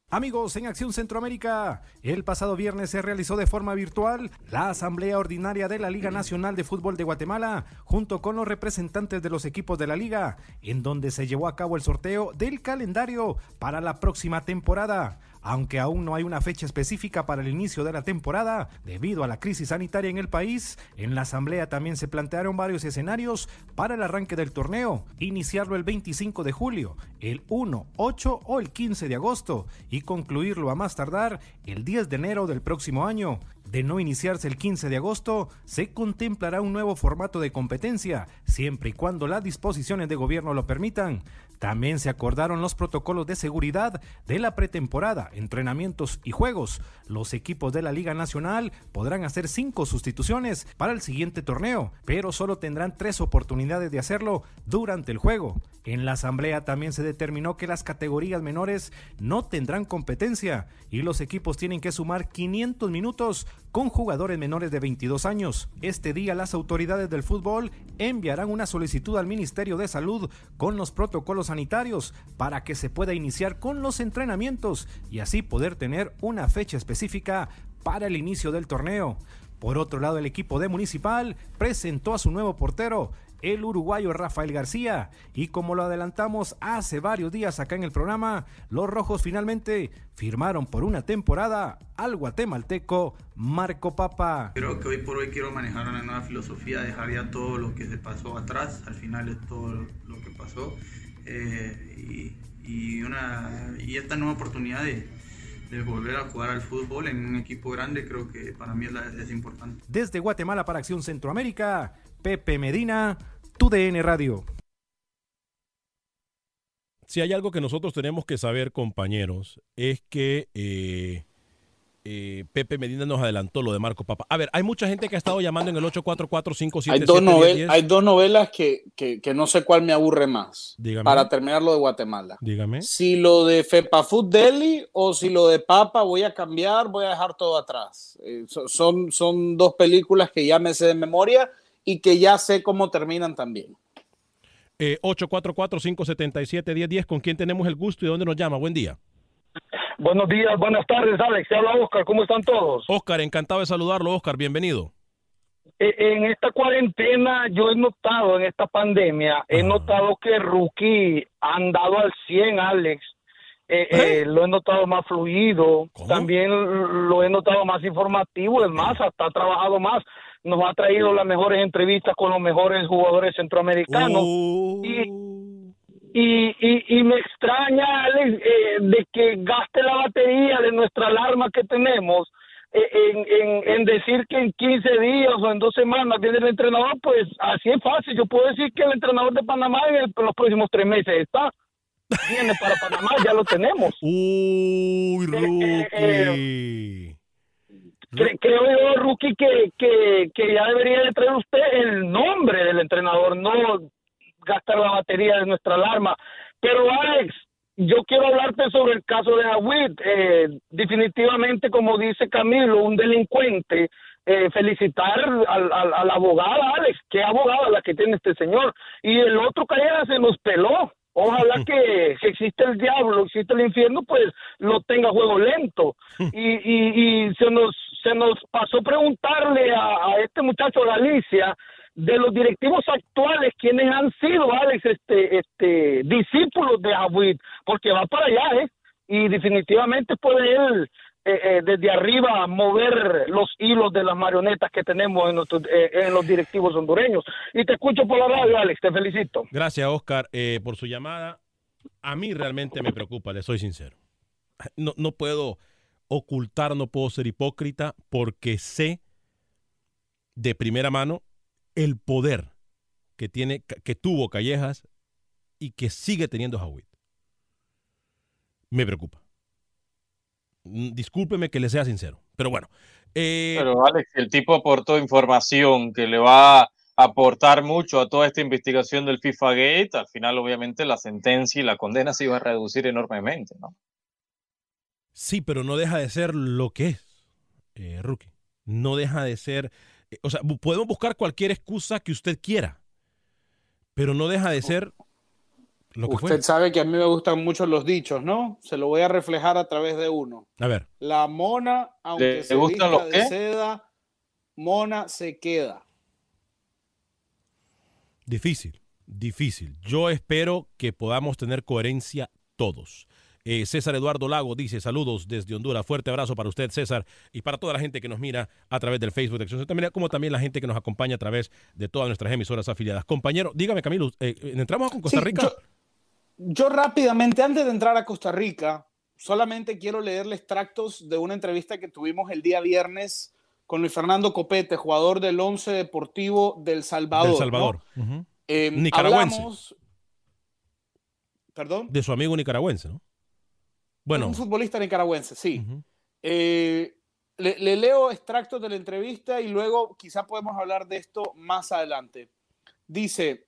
Amigos, en Acción Centroamérica, el pasado viernes se realizó de forma virtual la Asamblea Ordinaria de la Liga Nacional de Fútbol de Guatemala, junto con los representantes de los equipos de la liga, en donde se llevó a cabo el sorteo del calendario para la próxima temporada. Aunque aún no hay una fecha específica para el inicio de la temporada, debido a la crisis sanitaria en el país, en la asamblea también se plantearon varios escenarios para el arranque del torneo, iniciarlo el 25 de julio, el 1, 8 o el 15 de agosto y concluirlo a más tardar el 10 de enero del próximo año. De no iniciarse el 15 de agosto, se contemplará un nuevo formato de competencia, siempre y cuando las disposiciones de gobierno lo permitan. También se acordaron los protocolos de seguridad de la pretemporada, entrenamientos y juegos. Los equipos de la Liga Nacional podrán hacer cinco sustituciones para el siguiente torneo, pero solo tendrán tres oportunidades de hacerlo durante el juego. En la asamblea también se determinó que las categorías menores no tendrán competencia y los equipos tienen que sumar 500 minutos con jugadores menores de 22 años. Este día las autoridades del fútbol enviarán una solicitud al Ministerio de Salud con los protocolos sanitarios para que se pueda iniciar con los entrenamientos y así poder tener una fecha específica para el inicio del torneo. Por otro lado, el equipo de Municipal presentó a su nuevo portero, el uruguayo Rafael García. Y como lo adelantamos hace varios días acá en el programa, los rojos finalmente firmaron por una temporada al guatemalteco Marco Papa. Creo que hoy por hoy quiero manejar una nueva filosofía, dejar ya todo lo que se pasó atrás, al final es todo lo que pasó. Eh, y, una, y esta nueva oportunidad de, de volver a jugar al fútbol en un equipo grande creo que para mí es, la- es importante. Desde Guatemala para Acción Centroamérica, Pepe Medina, TUDN Radio. Si hay algo que nosotros tenemos que saber, compañeros, es que eh, eh, Pepe Medina nos adelantó lo de Marco Papa. A ver, hay mucha gente que ha estado llamando en el 844-577-1010. Hay dos, novel- hay dos novelas que, que- que no sé cuál me aburre más. Dígame. Para terminar lo de Guatemala. Dígame. Si lo de FEPAFUT Delhi o si lo de Papa voy a cambiar, voy a dejar todo atrás. Eh, so- son, son dos películas que ya me sé de memoria y que ya sé cómo terminan también. Eh, 844-577-1010. ¿Con quién tenemos el gusto y de dónde nos llama? Buen día. Buenos días, buenas tardes, Alex. Te habla Oscar. ¿Cómo están todos? Oscar, encantado de saludarlo. Oscar, bienvenido. Eh, En esta cuarentena, yo he notado, en esta pandemia, he notado que Rookie ha andado al 100, Alex. Eh, eh, lo he notado más fluido, también lo he notado más informativo, es más, hasta ha trabajado más, nos ha traído las mejores entrevistas con los mejores jugadores centroamericanos. Y, y, y, y me extraña, Alex, eh, de que gaste la batería de nuestra alarma que tenemos eh, en, en, en decir que en 15 días o en dos semanas viene el entrenador, pues así es fácil. Yo puedo decir que el entrenador de Panamá en, el- en los próximos tres meses está. Viene para Panamá, ya lo tenemos. Uy, Rookie. creo yo, Rookie, que, que, que ya debería de traer usted el nombre del entrenador, no gastar la batería de nuestra alarma. Pero Alex, yo quiero hablarte sobre el caso de Awit. Eh, definitivamente, como dice Camilo, un delincuente. Eh, felicitar al, al- a la abogada, Alex, qué abogada la que tiene este señor. Y el otro Calleja se nos peló. Ojalá que si existe el diablo, existe el infierno, pues lo tenga juego lento. Y, y, y se nos se nos pasó preguntarle a, a este muchacho Galicia de los directivos actuales quienes han sido Alex este este discípulos de Abuit porque va para allá eh y definitivamente puede él eh, eh, desde arriba mover los hilos de las marionetas que tenemos en, nuestros- eh, en los directivos hondureños y te escucho por la radio Alex te felicito Gracias, Oscar, eh, por su llamada. A mí realmente me preocupa, le soy sincero. No, no puedo ocultar, no puedo ser hipócrita porque sé de primera mano el poder que tiene, que tuvo Callejas y que sigue teniendo Howitt. Me preocupa. Mm, Discúlpeme que le sea sincero, pero bueno. eh, Pero Alex, el tipo aportó información que le va a aportar mucho a toda esta investigación del FIFA Gate. Al final, obviamente, la sentencia y la condena se iba a reducir enormemente, ¿no? Sí, pero no deja de ser lo que es, eh, Rookie. No deja de ser. O sea, podemos buscar cualquier excusa que usted quiera, pero no deja de ser lo que Usted fue. sabe que a mí me gustan mucho los dichos, ¿no? Se lo voy a reflejar a través de uno. A ver, La mona, aunque ¿Le se los de qué? seda, mona se queda. difícil, difícil. Yo espero que podamos tener coherencia todos. Eh, César Eduardo Lago dice saludos desde Honduras. Fuerte abrazo para usted, César, y para toda la gente que nos mira a través del Facebook de Acción Centroamérica, como también la gente que nos acompaña a través de todas nuestras emisoras afiliadas. Compañero, dígame, Camilo, eh, ¿entramos con Costa Sí, Rica? yo- Yo rápidamente, antes de entrar a Costa Rica, solamente quiero leerle extractos de una entrevista que tuvimos el día viernes con Luis Fernando Copete, jugador del Once Deportivo del Salvador. Del Salvador. Eh, Nicaragüense. hablamos- Perdón. De su amigo nicaragüense, ¿no? Bueno, Un futbolista nicaragüense, sí. Eh, le, le leo extractos de la entrevista y luego quizá podemos hablar de esto más adelante. Dice,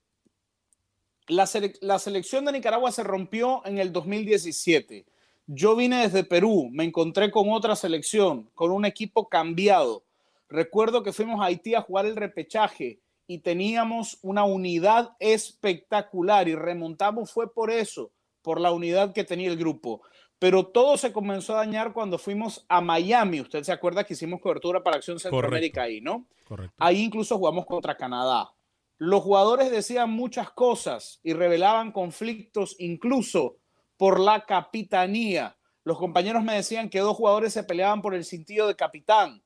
la, sele- la selección de Nicaragua se rompió en el 2017. Yo vine desde Perú, me encontré con otra selección, con un equipo cambiado. Recuerdo que fuimos a Haití a jugar el repechaje y teníamos una unidad espectacular y remontamos fue por eso, por la unidad que tenía el grupo. Pero todo se comenzó a dañar cuando fuimos a Miami. Usted se acuerda que hicimos cobertura para Acción Centroamérica ahí, ¿no? correcto. Ahí incluso jugamos contra Canadá. Los jugadores decían muchas cosas y revelaban conflictos incluso por la capitanía. Los compañeros me decían que dos jugadores se peleaban por el sentido de capitán.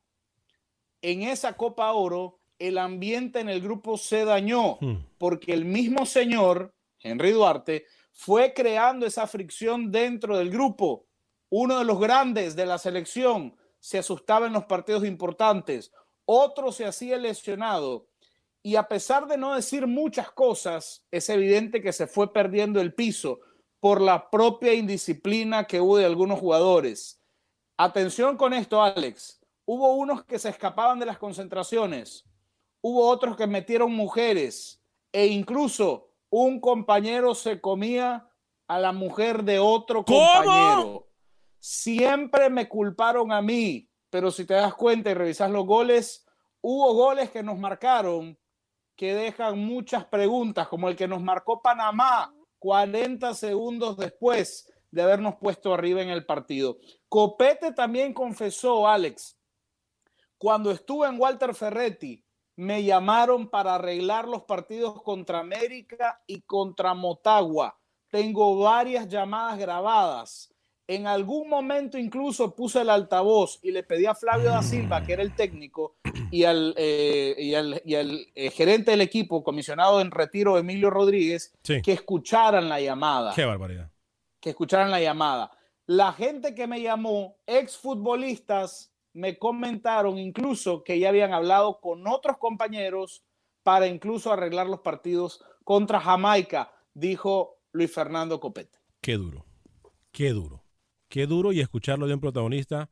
En esa Copa Oro, el ambiente en el grupo se dañó porque el mismo señor, Henry Duarte, fue creando esa fricción dentro del grupo. Uno de los grandes de la selección se asustaba en los partidos importantes, otro se hacía lesionado y a pesar de no decir muchas cosas, es evidente que se fue perdiendo el piso por la propia indisciplina que hubo de algunos jugadores. Atención con esto, Alex. Hubo unos que se escapaban de las concentraciones, hubo otros que metieron mujeres e incluso un compañero se comía a la mujer de otro compañero. Siempre me culparon a mí, pero si te das cuenta y revisas los goles, hubo goles que nos marcaron que dejan muchas preguntas, como el que nos marcó Panamá 40 segundos después de habernos puesto arriba en el partido. Copete también confesó, Alex, cuando estuve en Walter Ferretti, me llamaron para arreglar los partidos contra América y contra Motagua. Tengo varias llamadas grabadas. En algún momento incluso puse el altavoz y le pedí a Flavio da Silva, que era el técnico, y al, eh, y al, y al eh, gerente del equipo, comisionado en retiro Emilio Rodríguez, Sí. que escucharan la llamada. Qué barbaridad. Que escucharan la llamada. La gente que me llamó, exfutbolistas, me comentaron incluso que ya habían hablado con otros compañeros para incluso arreglar los partidos contra Jamaica, dijo Luis Fernando Copete. Qué duro. Qué duro. Qué duro y escucharlo de un protagonista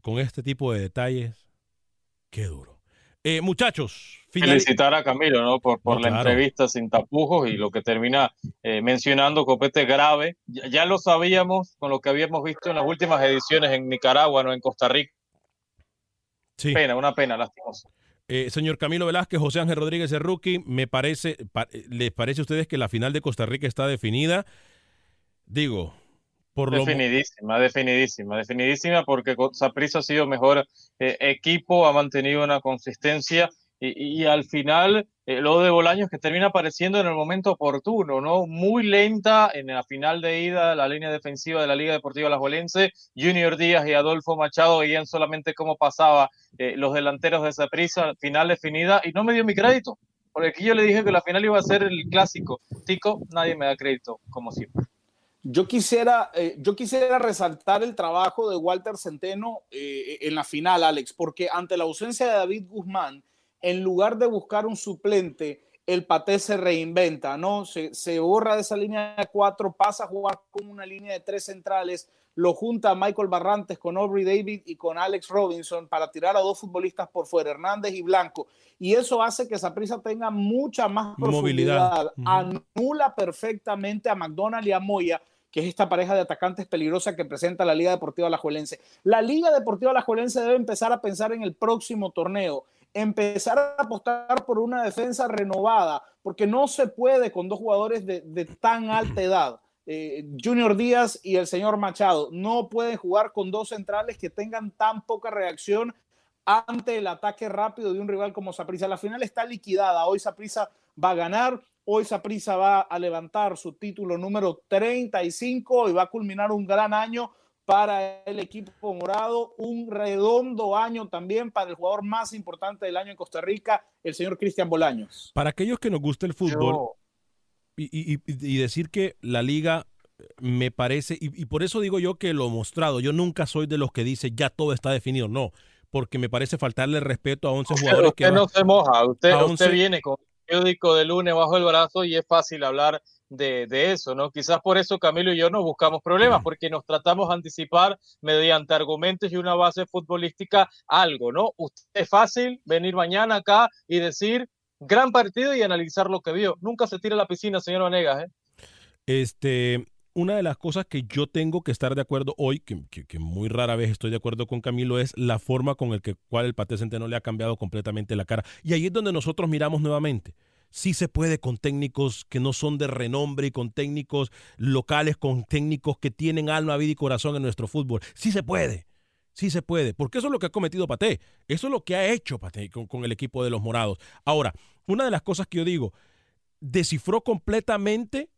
con este tipo de detalles. Qué duro. Eh, muchachos, final- Felicitar a Camilo, ¿no? Por, por No, la claro. entrevista sin tapujos y lo que termina eh, mencionando Copete grave. Ya, ya lo sabíamos con lo que habíamos visto en las últimas ediciones en Nicaragua, ¿no? En Costa Rica. Sí. Pena, una pena, lastimosa. Eh, señor Camilo Velázquez, José Ángel Rodríguez, el rookie, me parece, pa- ¿les parece a ustedes que la final de Costa Rica está definida? Digo, por lo Definidísima, definidísima, definidísima porque Saprissa ha sido mejor eh, equipo, ha mantenido una consistencia y, al final eh, lo de Bolaños que termina apareciendo en el momento oportuno, ¿no? Muy lenta en la final de ida, la línea defensiva de la Liga Deportiva Alajuelense, Junior Díaz y Adolfo Machado veían solamente cómo pasaba eh, los delanteros de Saprissa, final definida y no me dio mi crédito, porque aquí yo le dije que la final iba a ser el clásico. Tico, nadie me da crédito, como siempre. Yo quisiera, eh, yo quisiera resaltar el trabajo de Walter Centeno eh, en la final, Alex, porque ante la ausencia de David Guzmán, en lugar de buscar un suplente, el Paté se reinventa, ¿no? Se, se borra de esa línea de cuatro, pasa a jugar con una línea de tres centrales, lo junta a Michael Barrantes con Aubrey David y con Alex Robinson para tirar a dos futbolistas por fuera, Hernández y Blanco. Y eso hace que Saprissa tenga mucha más Movilidad. profundidad. Anula perfectamente a McDonald y a Moya, que es esta pareja de atacantes peligrosa que presenta la Liga Deportiva Alajuelense. La Liga Deportiva Alajuelense debe empezar a pensar en el próximo torneo, empezar a apostar por una defensa renovada, porque no se puede con dos jugadores de, de tan alta edad. Eh, Junior Díaz y el señor Machado no pueden jugar con dos centrales que tengan tan poca reacción ante el ataque rápido de un rival como Saprissa. La final está liquidada. Hoy Saprissa va a ganar. Hoy Saprissa va a levantar su título número 35 y va a culminar un gran año para el equipo morado, un redondo año también para el jugador más importante del año en Costa Rica, el señor Cristian Bolaños. Para aquellos que nos gusta el fútbol Yo- y, y- y- y decir que la liga me parece, y, y por eso digo yo que lo mostrado, yo nunca soy de los que dice ya todo está definido, no, porque me parece faltarle respeto a 11 Usted, jugadores que usted no van- se moja, usted, a usted 11 viene con periódico de lunes bajo el brazo y es fácil hablar de, de eso, ¿no? Quizás por eso Camilo y yo no buscamos problemas, porque nos tratamos de anticipar mediante argumentos y una base futbolística algo, ¿no? Usted es fácil venir mañana acá y decir gran partido y analizar lo que vio. Nunca se tira a la piscina, señor Vanegas, ¿eh? Este, una de las cosas que yo tengo que estar de acuerdo hoy, que, muy rara vez estoy de acuerdo con Camilo, es la forma con el que cual el Paté Centeno le ha cambiado completamente la cara. Y ahí es donde nosotros miramos nuevamente. Sí se puede con técnicos que no son de renombre y con técnicos locales, con técnicos que tienen alma, vida y corazón en nuestro fútbol. Sí se puede. Sí se puede, porque eso es lo que ha cometido Paté. Eso es lo que ha hecho Paté con, con el equipo de los Morados. Ahora, una de las cosas que yo digo, descifró completamente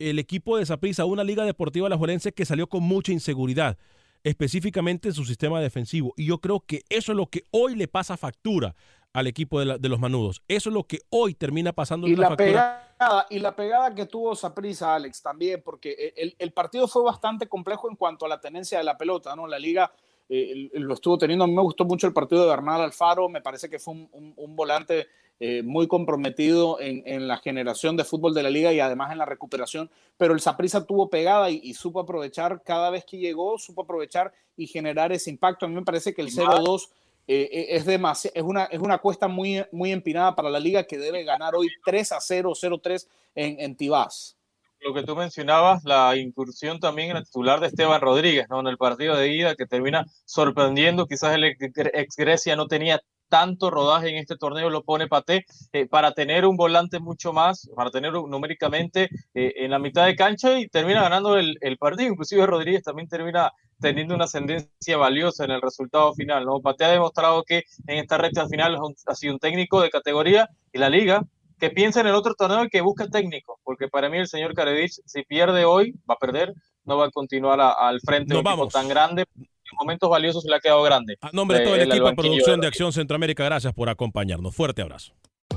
el equipo de Saprissa, una liga deportiva alajuelense que salió con mucha inseguridad, específicamente en su sistema defensivo. Y yo creo que eso es lo que hoy le pasa factura al equipo de, la- de los Manudos. Eso es lo que hoy termina pasando Y la, factura. pegada, y la pegada que tuvo Saprissa, Alex, también, porque el, el partido fue bastante complejo en cuanto a la tenencia de la pelota, ¿no? La liga eh, lo estuvo teniendo. A mí me gustó mucho el partido de Bernal Alfaro, me parece que fue un, un- un volante eh, muy comprometido en, en la generación de fútbol de la liga y además en la recuperación, pero el Saprissa tuvo pegada y, y supo aprovechar cada vez que llegó, supo aprovechar y generar ese impacto. A mí me parece que el 0-2 eh, eh, es, demasi- es, una, es una cuesta muy, muy empinada para la liga que debe ganar hoy 3 a 0, 0-3 en, en Tibás. lo que tú mencionabas, la incursión también en el titular de Esteban Rodríguez, ¿no? En el partido de ida que termina sorprendiendo, quizás el ex Grecia no tenía tanto rodaje en este torneo, lo pone Paté, eh, para tener un volante mucho más, para tener numéricamente eh, en la mitad de cancha y termina ganando el, el partido. Inclusive Rodríguez también termina teniendo una ascendencia valiosa en el resultado final, ¿no? Paté ha demostrado que en esta recta final ha sido un técnico de categoría y la liga que piensa en el otro torneo y que busca técnico, porque para mí el señor Karevich, si pierde hoy, va a perder, no va a continuar a- al frente de un equipo tan grande. En momentos valiosos se le ha quedado grande. A nombre de todo el Eh, equipo de producción de Acción Centroamérica, gracias por acompañarnos. Fuerte abrazo.